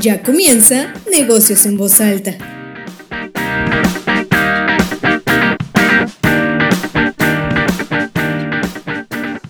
Ya comienza Negocios en Voz Alta.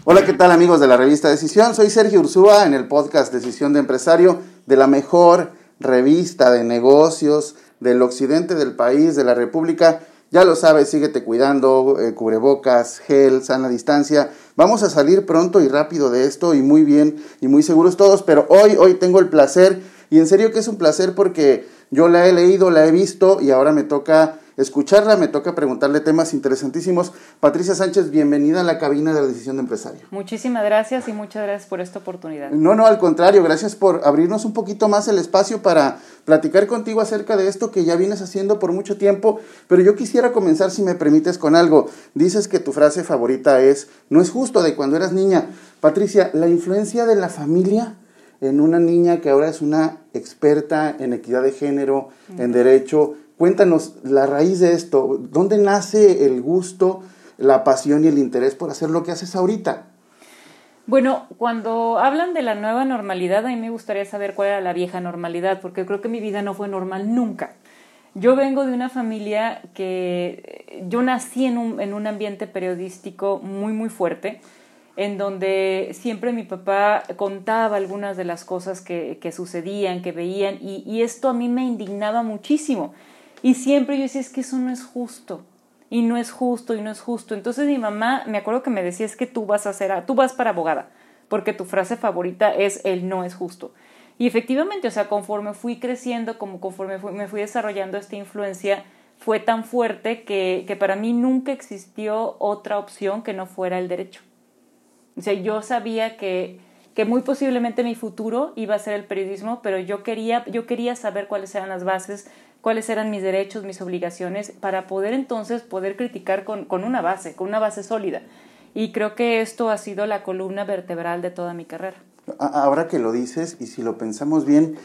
Hola, ¿qué tal amigos de la revista Decisión? Soy Sergio Ursúa en el podcast Decisión de Empresario de la mejor revista de negocios del occidente del país, de la República. Ya lo sabes, síguete cuidando, eh, cubrebocas, gel, sana distancia. Vamos a salir pronto y rápido de esto y muy bien y muy seguros todos, pero hoy, hoy tengo el placer y en serio que es un placer porque yo la he leído, la he visto y ahora me toca escucharla, me toca preguntarle temas interesantísimos. Patricia Sánchez, bienvenida a la cabina de la decisión de empresario. Muchísimas gracias y muchas gracias por esta oportunidad. No, no, al contrario, gracias por abrirnos un poquito más el espacio para platicar contigo acerca de esto que ya vienes haciendo por mucho tiempo, pero yo quisiera comenzar, si me permites, con algo. Dices que tu frase favorita es, no es justo de cuando eras niña. Patricia, la influencia de la familia en una niña que ahora es una experta en equidad de género, en derecho. Cuéntanos la raíz de esto, ¿dónde nace el gusto, la pasión y el interés por hacer lo que haces ahorita? Bueno, cuando hablan de la nueva normalidad, a mí me gustaría saber cuál era la vieja normalidad, porque creo que mi vida no fue normal nunca. Yo vengo de una familia que yo nací en un, en un ambiente periodístico muy, muy fuerte en donde siempre mi papá contaba algunas de las cosas que, que sucedían, que veían, y, esto a mí me indignaba muchísimo. Y siempre yo decía, es que eso no es justo, y no es justo, y no es justo. Entonces mi mamá, me acuerdo que me decía, es que tú vas a ser, tú vas para abogada, porque tu frase favorita es el no es justo. Y efectivamente, o sea, conforme fui creciendo, como conforme me fui desarrollando esta influencia, fue tan fuerte que para mí nunca existió otra opción que no fuera el derecho. O sea, yo sabía que, que muy posiblemente mi futuro iba a ser el periodismo, pero yo quería, yo quería saber cuáles eran las bases, cuáles eran mis derechos, mis obligaciones, para poder entonces poder criticar con, con una base, con una base sólida. Y creo que esto ha sido la columna vertebral de toda mi carrera. Ahora que lo dices, y si lo pensamos bien,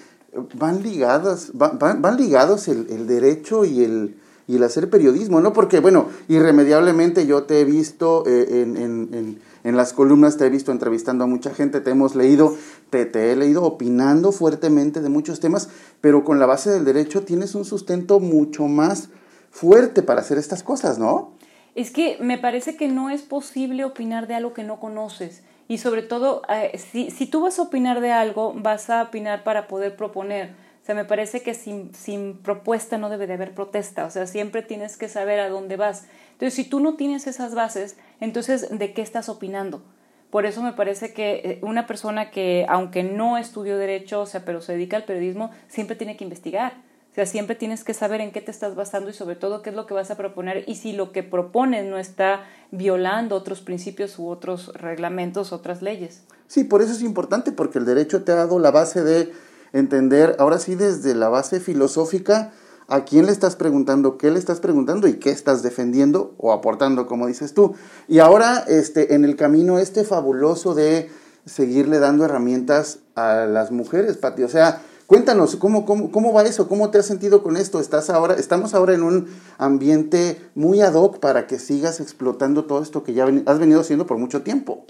van ligados, van, ligados el, el derecho y el, y el hacer periodismo, ¿no? Porque, bueno, irremediablemente yo te he visto eh, en, en, las columnas, te he visto entrevistando a mucha gente, te hemos leído, te, te, he leído opinando fuertemente de muchos temas, pero con la base del derecho tienes un sustento mucho más fuerte para hacer estas cosas, ¿no? Es que me parece que no es posible opinar de algo que no conoces. Y sobre todo, eh, si, si tú vas a opinar de algo, vas a opinar para poder proponer o sea, me parece que sin, sin propuesta no debe de haber protesta, o sea, siempre tienes que saber a dónde vas. Entonces, si tú no tienes esas bases, entonces, ¿de qué estás opinando? Por eso me parece que eh, una persona que, aunque no estudió derecho, o sea, pero se dedica al periodismo, siempre tiene que investigar. O sea, siempre tienes que saber en qué te estás basando y sobre todo qué es lo que vas a proponer y si lo que propones no está violando otros principios u otros reglamentos, otras leyes. Sí, por eso es importante, porque el derecho te ha dado la base de entender, ahora sí, desde la base filosófica, a quién le estás preguntando, qué le estás preguntando y qué estás defendiendo o aportando, como dices tú. Y ahora, este, en el camino este fabuloso de seguirle dando herramientas a las mujeres, Pati. O sea, cuéntanos, ¿cómo, cómo, cómo va eso? ¿Cómo te has sentido con esto? Estás ahora, estamos ahora en un ambiente muy ad hoc para que sigas explotando todo esto que ya has venido haciendo por mucho tiempo.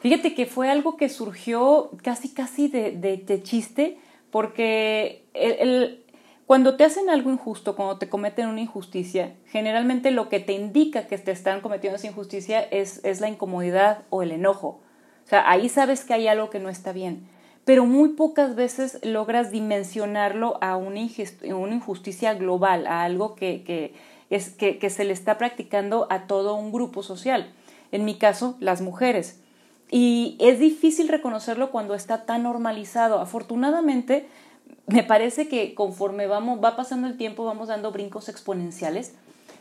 Fíjate que fue algo que surgió casi, casi de, de, de chiste porque el, cuando te hacen algo injusto, cuando te cometen una injusticia, generalmente lo que te indica que te están cometiendo esa injusticia es, es la incomodidad o el enojo. O sea, ahí sabes que hay algo que no está bien. Pero muy pocas veces logras dimensionarlo a una, injusticia global, a algo que, que, es, que se le está practicando a todo un grupo social. En mi caso, las mujeres. Y es difícil reconocerlo cuando está tan normalizado. Afortunadamente, me parece que conforme vamos, va pasando el tiempo vamos dando brincos exponenciales,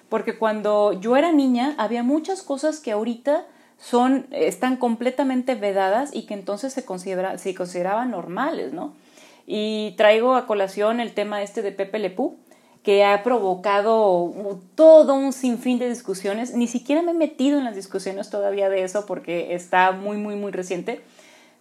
porque cuando yo era niña había muchas cosas que ahorita son, están completamente vedadas y que entonces se, considera, se consideraban normales, ¿no? Y traigo a colación el tema este de Pepe Lepú, que ha provocado todo un sinfín de discusiones. Ni siquiera me he metido en las discusiones todavía de eso porque está muy, muy, muy reciente.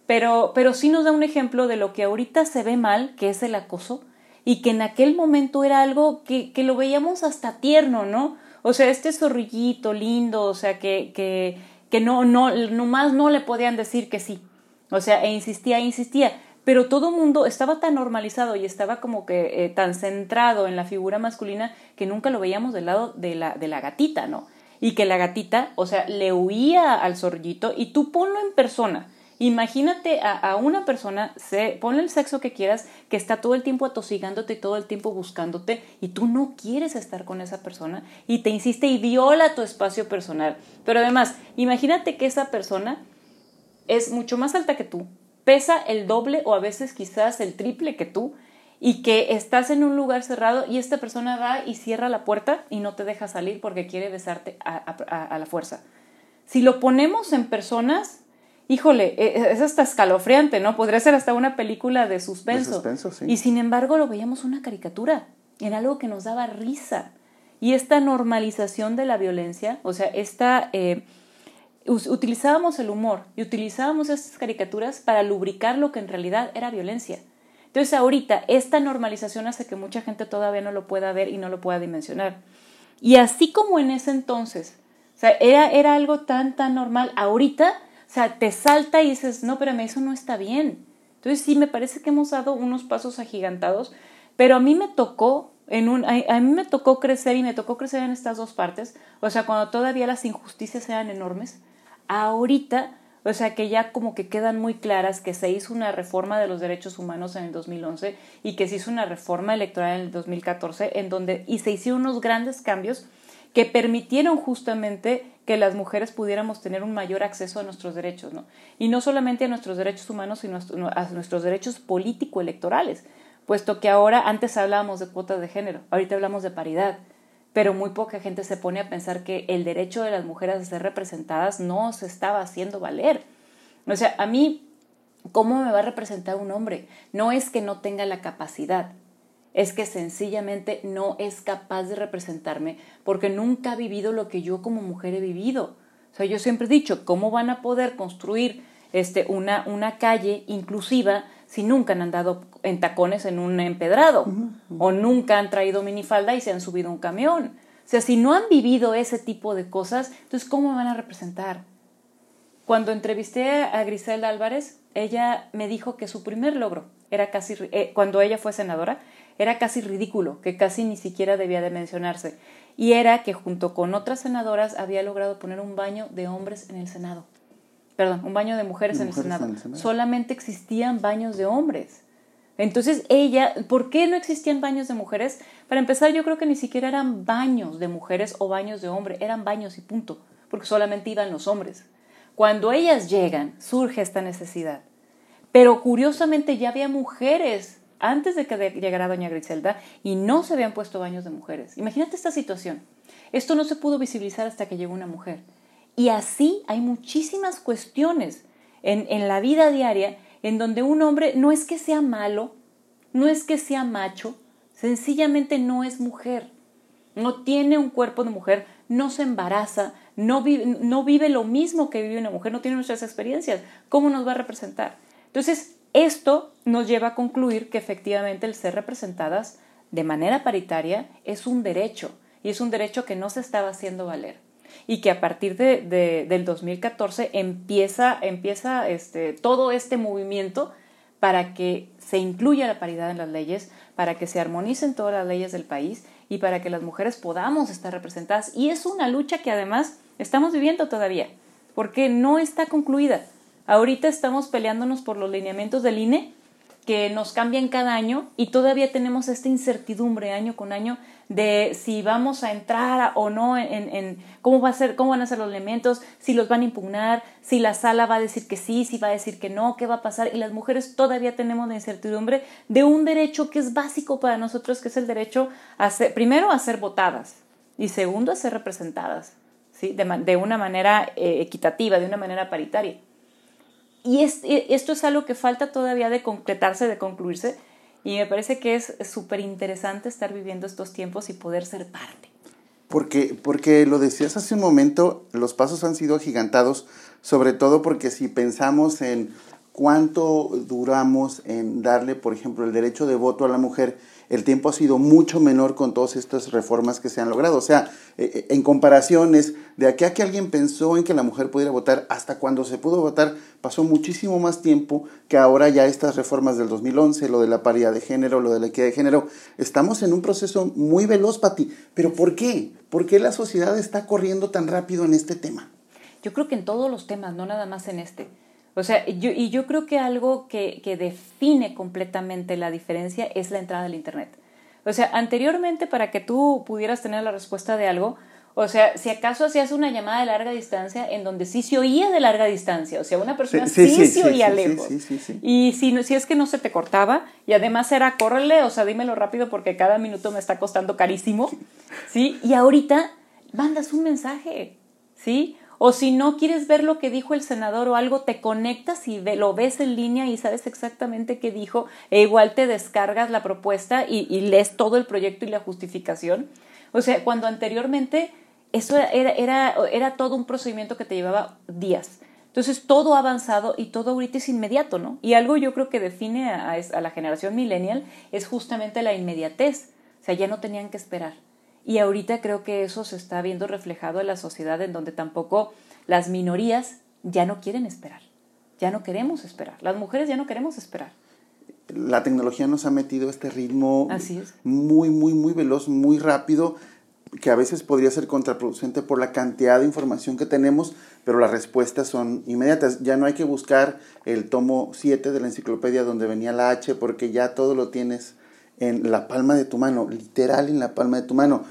Pero, pero sí nos da un ejemplo de lo que ahorita se ve mal, que es el acoso, y que en aquel momento era algo que, que lo veíamos hasta tierno, ¿no? O sea, este zorrillito lindo, o sea, que, que, que no, no, nomás no le podían decir que sí. O sea, e insistía, insistía pero todo mundo estaba tan normalizado y estaba como que eh, tan centrado en la figura masculina que nunca lo veíamos del lado de la, de la gatita, ¿no? Y que la gatita, o sea, le huía al zorrillito y tú ponlo en persona. Imagínate a, una persona, se, ponle el sexo que quieras, que está todo el tiempo atosigándote y todo el tiempo buscándote y tú no quieres estar con esa persona y te insiste y viola tu espacio personal. Pero además, imagínate que esa persona es mucho más alta que tú, pesa el doble o a veces quizás el triple que tú y que estás en un lugar cerrado y esta persona va y cierra la puerta y no te deja salir porque quiere besarte a, la fuerza. Si lo ponemos en personas, híjole, e, e, es hasta escalofriante, ¿no? Podría ser hasta una película de suspenso. Y sin embargo lo veíamos una caricatura, en algo que nos daba risa. Y esta normalización de la violencia, o sea, esta... Eh, utilizábamos el humor y utilizábamos estas caricaturas para lubricar lo que en realidad era violencia. Entonces ahorita esta normalización hace que mucha gente todavía no lo pueda ver y no lo pueda dimensionar. Y así como en ese entonces, o sea, era, era algo tan, tan normal, ahorita, o sea, te salta y dices, no, pero eso no está bien. Entonces sí, me parece que hemos dado unos pasos agigantados, pero a mí me tocó en un, a, a, mí me tocó crecer y me tocó crecer en estas dos partes, o sea, cuando todavía las injusticias eran enormes, ahorita, o sea, que ya como que quedan muy claras que se hizo una reforma de los derechos humanos en el 2011 y que se hizo una reforma electoral en el 2014 en donde y se hicieron unos grandes cambios que permitieron justamente que las mujeres pudiéramos tener un mayor acceso a nuestros derechos, ¿no? Y no solamente a nuestros derechos humanos, sino a nuestros derechos político-electorales, puesto que ahora antes hablábamos de cuotas de género, ahorita hablamos de paridad pero muy poca gente se pone a pensar que el derecho de las mujeres a ser representadas no se estaba haciendo valer. O sea, a mí, ¿cómo me va a representar un hombre? No es que no tenga la capacidad, es que sencillamente no es capaz de representarme porque nunca ha vivido lo que yo como mujer he vivido. O sea, yo siempre he dicho, ¿cómo van a poder construir este, una, una calle inclusiva si nunca han andado en tacones en un empedrado o nunca han traído minifalda y se han subido a un camión. O sea, si no han vivido ese tipo de cosas, entonces ¿cómo me van a representar? Cuando entrevisté a Griselda Álvarez, ella me dijo que su primer logro era casi, eh, cuando ella fue senadora, era casi ridículo, que casi ni siquiera debía de mencionarse. Y era que junto con otras senadoras había logrado poner un baño de hombres en el Senado perdón, un baño de mujeres, en, el Senado. Solamente existían baños de hombres. Entonces ella, ¿por qué no existían baños de mujeres? Para empezar, yo creo que ni siquiera eran baños de mujeres o baños de hombres, eran baños y punto, porque solamente iban los hombres. Cuando ellas llegan, surge esta necesidad. Pero curiosamente ya había mujeres antes de que llegara doña Griselda y no se habían puesto baños de mujeres. Imagínate esta situación. Esto no se pudo visibilizar hasta que llegó una mujer. Y así hay muchísimas cuestiones en, la vida diaria en donde un hombre no es que sea malo, no es que sea macho, sencillamente no es mujer, no tiene un cuerpo de mujer, no se embaraza, no vive, no vive lo mismo que vive una mujer, no tiene nuestras experiencias, ¿cómo nos va a representar? Entonces, esto nos lleva a concluir que efectivamente el ser representadas de manera paritaria es un derecho y es un derecho que no se estaba haciendo valer y que a partir de, del 2014 empieza, empieza este, todo este movimiento para que se incluya la paridad en las leyes, para que se armonicen todas las leyes del país y para que las mujeres podamos estar representadas. Y es una lucha que además estamos viviendo todavía, porque no está concluida. Ahorita estamos peleándonos por los lineamientos del INE, que nos cambian cada año y todavía tenemos esta incertidumbre año con año de si vamos a entrar o no en, cómo va a ser, cómo van a ser los elementos, si los van a impugnar, si la sala va a decir que sí, si va a decir que no, qué va a pasar. Y las mujeres todavía tenemos la incertidumbre de un derecho que es básico para nosotros, que es el derecho a ser, primero a ser votadas y segundo a ser representadas, ¿sí? de, una manera eh, equitativa, de una manera paritaria. Y esto es algo que falta todavía de concretarse, de concluirse, y me parece que es súper interesante estar viviendo estos tiempos y poder ser parte. Porque, porque lo decías hace un momento, los pasos han sido gigantados, sobre todo porque si pensamos en cuánto duramos en darle, por ejemplo, el derecho de voto a la mujer, el tiempo ha sido mucho menor con todas estas reformas que se han logrado. O sea, eh, eh, en comparaciones, de aquí a que alguien pensó en que la mujer pudiera votar hasta cuando se pudo votar, pasó muchísimo más tiempo que ahora ya estas reformas del 2011, lo de la paridad de género, lo de la equidad de género. Estamos en un proceso muy veloz, Pati. ¿Pero por qué? ¿Por qué la sociedad está corriendo tan rápido en este tema? Yo creo que en todos los temas, no nada más en este. O sea, yo, y yo creo que algo que, que define completamente la diferencia es la entrada al Internet. O sea, anteriormente para que tú pudieras tener la respuesta de algo, o sea, si acaso hacías una llamada de larga distancia en donde sí se oía de larga distancia, o sea, una persona sí, se oía lejos. Y si, si es que no se te cortaba, y además era córrele, o sea, dímelo rápido porque cada minuto me está costando carísimo, ¿sí? Y ahorita mandas un mensaje, ¿sí? O si no quieres ver lo que dijo el senador o algo, te conectas y lo ves en línea y sabes exactamente qué dijo, e igual te descargas la propuesta y, lees todo el proyecto y la justificación. O sea, cuando anteriormente eso era, era, era todo un procedimiento que te llevaba días. Entonces todo ha avanzado y todo ahorita es inmediato, ¿no? Y algo yo creo que define a, la generación millennial es justamente la inmediatez. O sea, ya no tenían que esperar. Y ahorita creo que eso se está viendo reflejado en la sociedad en donde tampoco las minorías ya no quieren esperar, ya no queremos esperar, las mujeres ya no queremos esperar. La tecnología nos ha metido este ritmo muy, muy, muy veloz, muy rápido, que a veces podría ser contraproducente por la cantidad de información que tenemos, pero las respuestas son inmediatas. Ya no hay que buscar el tomo 7 de la enciclopedia donde venía la H, porque ya todo lo tienes en la palma de tu mano, literal en la palma de tu mano.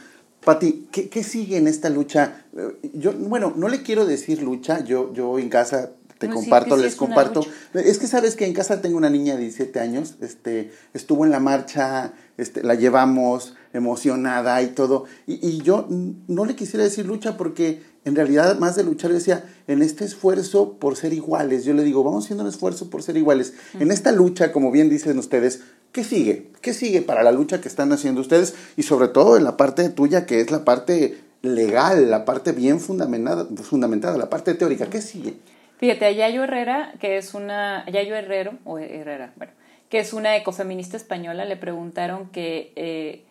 Pati, ¿qué, ¿qué, sigue en esta lucha? Eh, yo, bueno, no le quiero decir lucha, yo, yo en casa te comparto, les comparto. Es que sabes que en casa tengo una niña de 17 años, este, estuvo en la marcha, este, la llevamos emocionada y todo, y, y yo no le quisiera decir lucha porque en realidad más de luchar, decía, en este esfuerzo por ser iguales, yo le digo, vamos haciendo un esfuerzo por ser iguales. En esta lucha, como bien dicen ustedes, ¿qué sigue? ¿Qué sigue para la lucha que están haciendo ustedes? Y sobre todo en la parte tuya, que es la parte legal, la parte bien fundamentada, fundamentada la parte teórica, ¿qué sigue? Fíjate, a Herrera, que es una, Herrero, o Herrera, bueno, que es una ecofeminista española, le preguntaron que... Eh,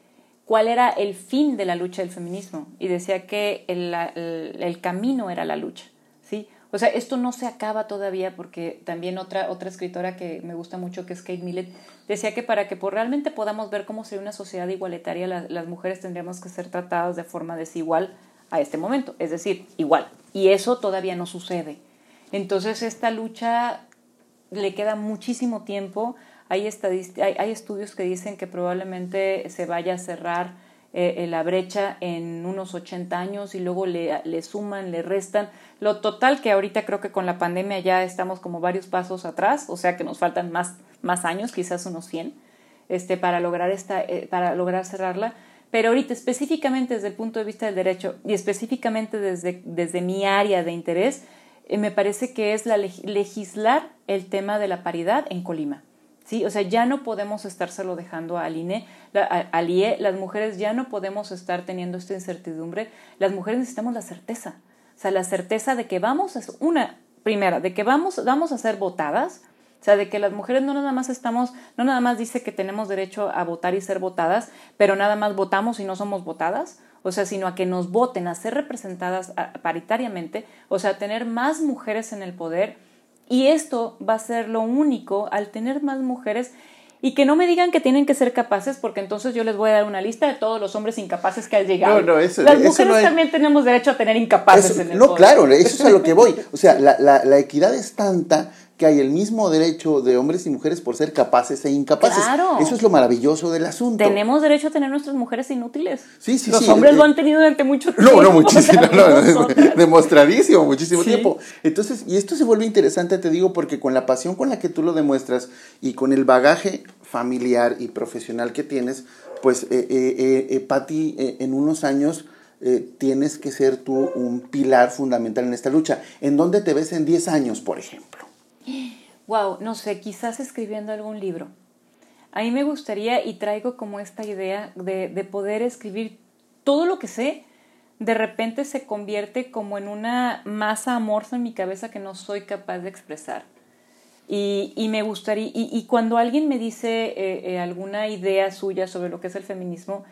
cuál era el fin de la lucha del feminismo y decía que el, el, camino era la lucha, ¿sí? O sea, esto no se acaba todavía porque también otra, otra escritora que me gusta mucho, que es Kate Millett, decía que para que por realmente podamos ver cómo sería una sociedad igualitaria, las mujeres tendríamos que ser tratadas de forma desigual a este momento, es decir, igual. Y eso todavía no sucede. Entonces, esta lucha le queda muchísimo tiempo hay, hay, estudios que dicen que probablemente se vaya a cerrar eh, la brecha en unos 80 años y luego le, le, suman, le restan. Lo total que ahorita creo que con la pandemia ya estamos como varios pasos atrás, o sea que nos faltan más, más años, quizás unos 100, este, para, lograr esta, eh, para lograr cerrarla. Pero ahorita específicamente desde el punto de vista del derecho y específicamente desde, desde mi área de interés, eh, me parece que es la legislar el tema de la paridad en Colima. ¿Sí? O sea, ya no podemos estárselo dejando al INE, al IE, las mujeres ya no podemos estar teniendo esta incertidumbre, las mujeres necesitamos la certeza, o sea, la certeza de que vamos a, una, primera, de que vamos, vamos a ser votadas, o sea, de que las mujeres no nada más estamos, no nada más dice que tenemos derecho a votar y ser votadas, pero nada más votamos y no somos votadas, o sea, sino a que nos voten, a ser representadas paritariamente, o sea, tener más mujeres en el poder, y esto va a ser lo único al tener más mujeres y que no me digan que tienen que ser capaces, porque entonces yo les voy a dar una lista de todos los hombres incapaces que han llegado. No, no, eso, Las mujeres también tenemos derecho a tener incapaces en el No, claro, eso es a lo que voy. O sea, la, la, la equidad es tanta que hay el mismo derecho de hombres y mujeres por ser capaces e incapaces. Claro. Eso es lo maravilloso del asunto. Tenemos derecho a tener nuestras mujeres inútiles. Sí, sí, Los hombres lo han tenido durante mucho tiempo. No, no, muchísimo. No, demostradísimo, muchísimo tiempo. Entonces, y esto se vuelve interesante, te digo, porque con la pasión con la que tú lo demuestras y con el bagaje familiar y profesional que tienes, pues, eh, eh, eh, Patti, en unos años... tienes que ser tú un pilar fundamental en esta lucha. ¿En dónde te ves en 10 años, por ejemplo? Wow, no sé, quizás escribiendo algún libro. A mí me gustaría y traigo como esta idea de, de poder escribir todo lo que sé, de repente se convierte como en una masa amorfa en mi cabeza que no soy capaz de expresar. Y, y me gustaría, y, cuando alguien me dice eh, eh, alguna idea suya sobre lo que es el feminismo,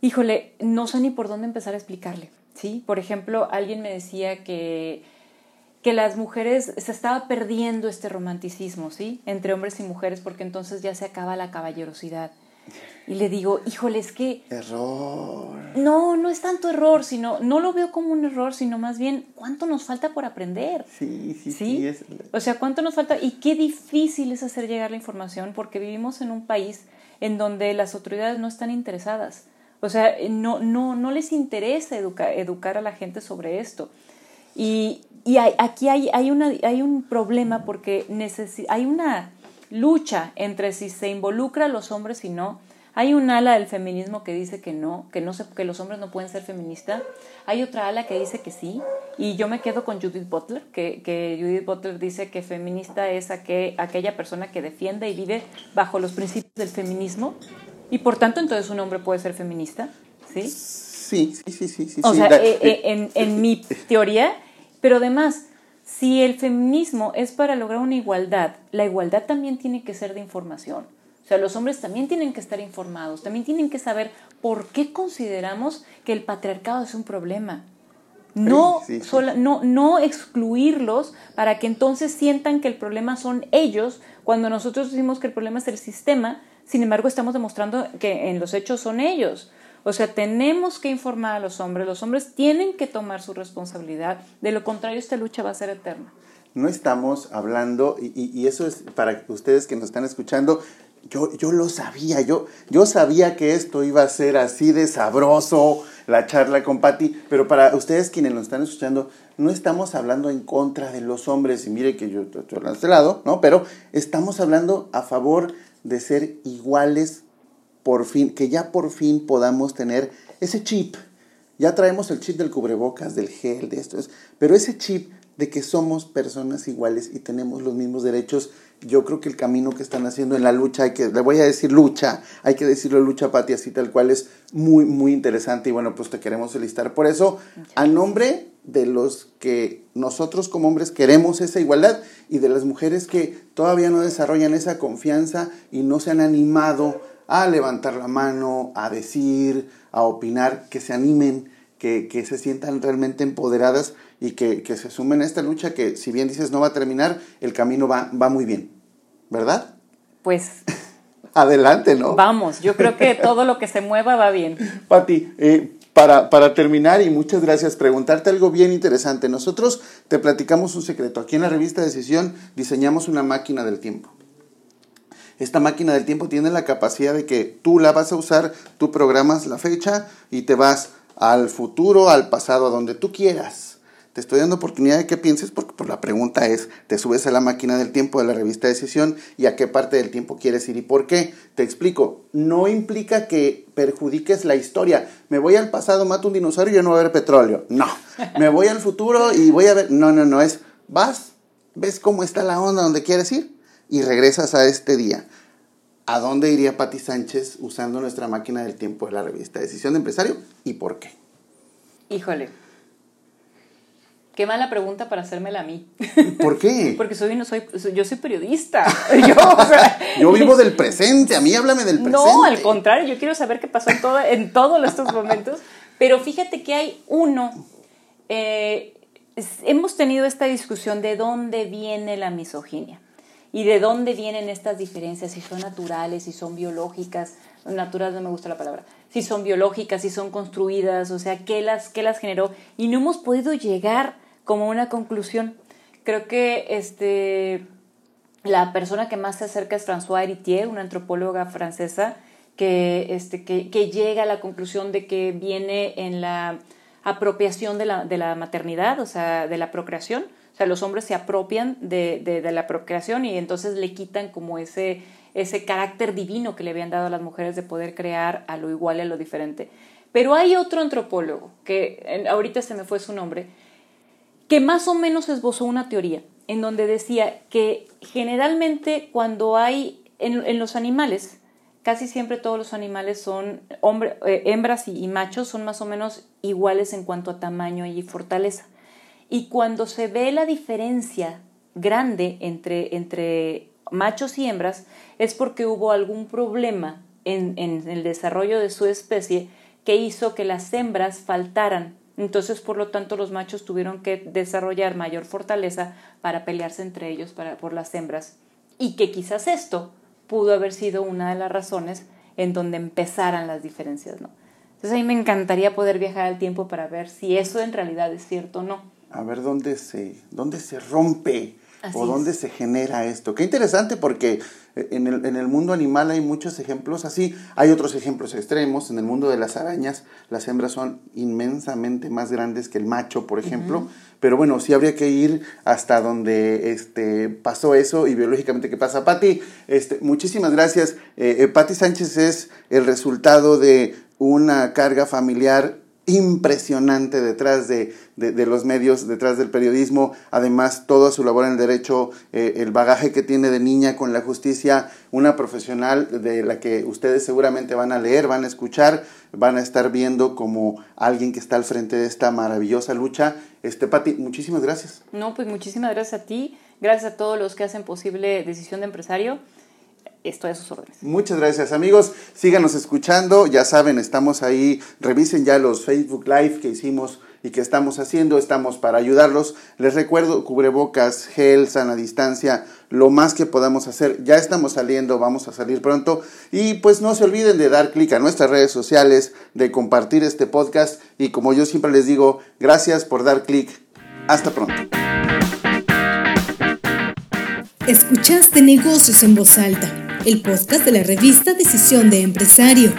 híjole, no sé ni por dónde empezar a explicarle, ¿sí? Por ejemplo, alguien me decía que, que las mujeres, se estaba perdiendo este romanticismo, ¿sí? Entre hombres y mujeres, porque entonces ya se acaba la caballerosidad. Y le digo, híjole, es que... Error. No, no es tanto error, sino, no lo veo como un error, sino más bien, ¿cuánto nos falta por aprender? Sí, sí, sí. ¿Sí? es- O sea, ¿cuánto nos falta? Y qué difícil es hacer llegar la información porque vivimos en un país en donde las autoridades no están interesadas. O sea, no, no, no les interesa educa- educar a la gente sobre esto. Y, y hay- aquí hay, hay, una, hay un problema porque necesi- hay una lucha entre si se involucra a los hombres y no. Hay un ala del feminismo que dice que no, que, no se, que los hombres no pueden ser feministas. Hay otra ala que dice que sí. Y yo me quedo con Judith Butler, que, que Judith Butler dice que feminista es aquel, aquella persona que defiende y vive bajo los principios del feminismo. Y por tanto, entonces un hombre puede ser feminista. ¿Sí? Sí, sí, sí, sí, sí. O sea, da- eh, eh, en, en mi teoría, pero además, si el feminismo es para lograr una igualdad, la igualdad también tiene que ser de información. O sea, los hombres también tienen que estar informados, también tienen que saber por qué consideramos que el patriarcado es un problema. No, Sí, sí, sí. sola- no, no excluirlos para que entonces sientan que el problema son ellos, cuando nosotros decimos que el problema es el sistema, sin embargo estamos demostrando que en los hechos son ellos. O sea, tenemos que informar a los hombres, los hombres tienen que tomar su responsabilidad, de lo contrario esta lucha va a ser eterna. no estamos hablando, y, eso es para ustedes que nos están escuchando, yo, yo lo sabía, yo, yo sabía que esto iba a ser así de sabroso, la charla con Patti, pero para ustedes quienes nos están escuchando, no estamos hablando en contra de los hombres, y mire que yo estoy de este lado, ¿no? Pero estamos hablando a favor de ser iguales por fin, que ya por fin podamos tener ese chip. Ya traemos el chip del cubrebocas, del gel, de esto, es- pero ese chip de que somos personas iguales y tenemos los mismos derechos, yo creo que el camino que están haciendo en la lucha, hay que, le voy a decir lucha, hay que decirlo lucha, Pati, así tal cual, es muy, muy interesante y bueno, pues te queremos felicitar por eso, a nombre de los que nosotros como hombres queremos esa igualdad y de las mujeres que todavía no desarrollan esa confianza y no se han animado a levantar la mano, a decir, a opinar, que se animen, que, que se sientan realmente empoderadas y que, que se sumen a esta lucha que si bien dices no va a terminar, el camino va, va muy bien, ¿verdad? Pues Adelante, ¿no? vamos, yo creo que todo lo que se mueva va bien. Pati, eh, para, para terminar, y muchas gracias, preguntarte algo bien interesante. Nosotros te platicamos un secreto. Aquí en la revista Decisión diseñamos una máquina del tiempo. Esta máquina del tiempo tiene la capacidad de que tú la vas a usar, tú programas la fecha y te vas al futuro, al pasado, a donde tú quieras. Te estoy dando oportunidad de que pienses porque por la pregunta es, te subes a la máquina del tiempo de la revista Decisión y a qué parte del tiempo quieres ir y por qué. Te explico, no implica que perjudiques la historia. Me voy al pasado, mato un dinosaurio y ya no va a haber petróleo. No, me voy al futuro y voy a ver... No, no, no, es, vas, ves cómo está la onda donde quieres ir y regresas a este día. ¿A dónde iría Patti Sánchez usando nuestra máquina del tiempo de la revista Decisión de Empresario y por qué? Híjole. Qué mala pregunta para hacérmela a mí. ¿Por qué? Porque soy, no soy, yo soy periodista. Yo, o sea, Yo vivo del presente, a mí háblame del presente. No, al contrario, yo quiero saber qué pasó en, todo, en todos estos momentos. Pero fíjate que hay uno. eh, hemos tenido esta discusión de dónde viene la misoginia y de dónde vienen estas diferencias, si son naturales, si son biológicas. Natural no me gusta la palabra. Si son biológicas, si son construidas, o sea, qué las, qué las generó. Y no hemos podido llegar como a una conclusión. Creo que este la persona que más se acerca es François Héritier, una antropóloga francesa, que, este, que llega a la conclusión de que viene en la apropiación de la, de la maternidad, o sea, de la procreación. Sea, los hombres se apropian de, de, la procreación y entonces le quitan como ese, ese carácter divino que le habían dado a las mujeres de poder crear a lo igual y a lo diferente. Pero hay otro antropólogo, que ahorita se me fue su nombre, que más o menos esbozó una teoría en donde decía que generalmente cuando hay en, en los animales, casi siempre todos los animales son hombre, eh, hembras y machos son más o menos iguales en cuanto a tamaño y fortaleza. Y cuando se ve la diferencia grande entre, entre machos y hembras es porque hubo algún problema en, en el desarrollo de su especie que hizo que las hembras faltaran. Entonces, por lo tanto, los machos tuvieron que desarrollar mayor fortaleza para pelearse entre ellos para, por las hembras. Y que quizás esto pudo haber sido una de las razones en donde empezaran las diferencias, ¿no? Entonces, a mí me encantaría poder viajar al tiempo para ver si eso en realidad es cierto o no. A ver dónde se, dónde se rompe o dónde se genera esto. Qué interesante porque en el, en el, mundo animal hay muchos ejemplos así. Hay otros ejemplos extremos. En el mundo de las arañas, las hembras son inmensamente más grandes que el macho, por ejemplo. Pero bueno, sí habría que ir hasta donde este, pasó eso y biológicamente qué pasa. Patti, este, muchísimas gracias. Eh, eh Patti Sánchez es el resultado de una carga familiar impresionante detrás de, de, los medios, detrás del periodismo, además toda su labor en el derecho, eh, el bagaje que tiene de niña con la justicia, una profesional de la que ustedes seguramente van a leer, van a escuchar, van a estar viendo como alguien que está al frente de esta maravillosa lucha. Este, Pati, muchísimas gracias. No, pues muchísimas gracias a ti, gracias a todos los que hacen posible Decisión de Empresario estoy a sus órdenes. Muchas gracias amigos, síganos escuchando, ya saben, estamos ahí, revisen ya los Facebook Live que hicimos y que estamos haciendo, estamos para ayudarlos. Les recuerdo, cubrebocas, gel, sana distancia, lo más que podamos hacer. Ya estamos saliendo, vamos a salir pronto. Y pues no se olviden de dar clic a nuestras redes sociales, de compartir este podcast y como yo siempre les digo, gracias por dar clic. Hasta pronto. Escuchaste negocios en voz alta el podcast de la revista Decisión de Empresario.